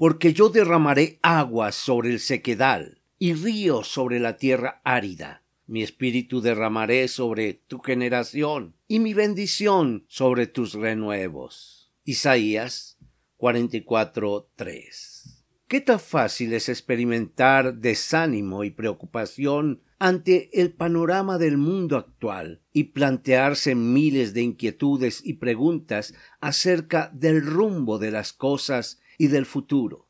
porque yo derramaré aguas sobre el sequedal y ríos sobre la tierra árida. Mi espíritu derramaré sobre tu generación y mi bendición sobre tus renuevos. Isaías 44:3. ¿Qué tan fácil es experimentar desánimo y preocupación ante el panorama del mundo actual y plantearse miles de inquietudes y preguntas acerca del rumbo de las cosas y del futuro,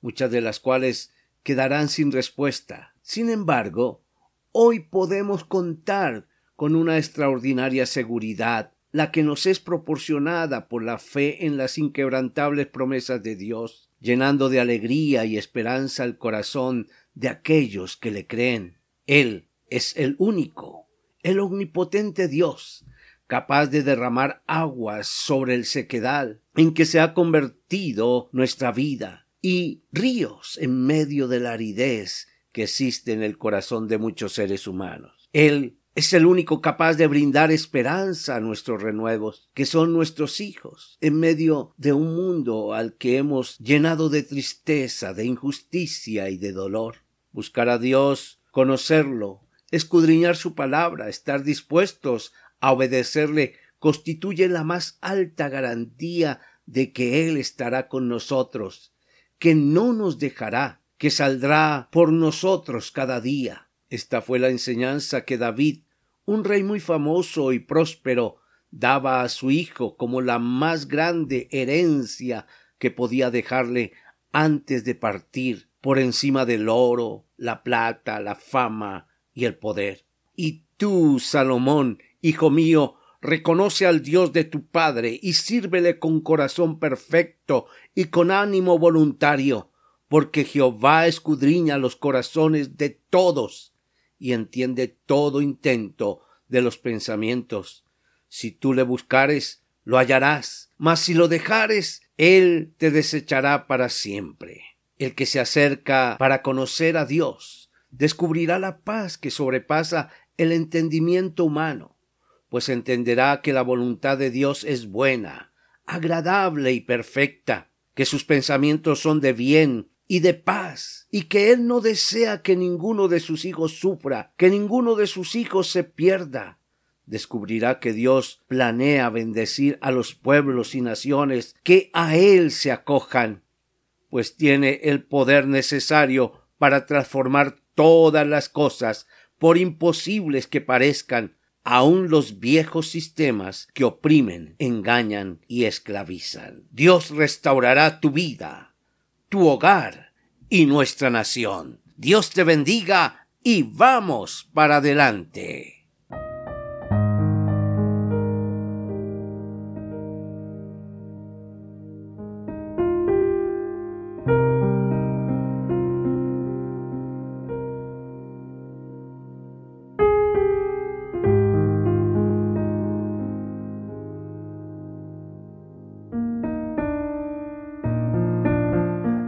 muchas de las cuales quedarán sin respuesta. Sin embargo, hoy podemos contar con una extraordinaria seguridad, la que nos es proporcionada por la fe en las inquebrantables promesas de Dios, llenando de alegría y esperanza el corazón de aquellos que le creen. Él es el único, el omnipotente Dios, capaz de derramar aguas sobre el sequedal en que se ha convertido nuestra vida y ríos en medio de la aridez que existe en el corazón de muchos seres humanos. Él es el único capaz de brindar esperanza a nuestros renuevos, que son nuestros hijos, en medio de un mundo al que hemos llenado de tristeza, de injusticia y de dolor. Buscar a Dios, conocerlo, escudriñar su palabra, estar dispuestos a obedecerle constituye la más alta garantía de que Él estará con nosotros, que no nos dejará, que saldrá por nosotros cada día. Esta fue la enseñanza que David, un rey muy famoso y próspero, daba a su hijo como la más grande herencia que podía dejarle antes de partir, por encima del oro, la plata, la fama y el poder. Y tú, Salomón, Hijo mío, reconoce al Dios de tu Padre y sírvele con corazón perfecto y con ánimo voluntario, porque Jehová escudriña los corazones de todos y entiende todo intento de los pensamientos. Si tú le buscares, lo hallarás, mas si lo dejares, él te desechará para siempre. El que se acerca para conocer a Dios descubrirá la paz que sobrepasa el entendimiento humano pues entenderá que la voluntad de Dios es buena, agradable y perfecta, que sus pensamientos son de bien y de paz, y que Él no desea que ninguno de sus hijos sufra, que ninguno de sus hijos se pierda. Descubrirá que Dios planea bendecir a los pueblos y naciones que a Él se acojan, pues tiene el poder necesario para transformar todas las cosas, por imposibles que parezcan, aún los viejos sistemas que oprimen, engañan y esclavizan. Dios restaurará tu vida, tu hogar y nuestra nación. Dios te bendiga y vamos para adelante.